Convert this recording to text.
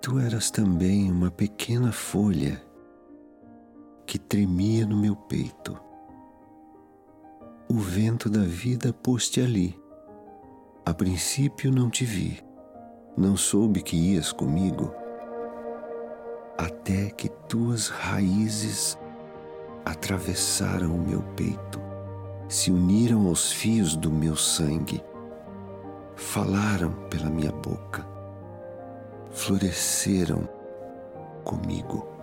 Tu eras também uma pequena folha que tremia no meu peito. O vento da vida pôs-te ali. A princípio não te vi, não soube que ias comigo, até que tuas raízes atravessaram o meu peito, se uniram aos fios do meu sangue, falaram pela minha boca, floresceram comigo.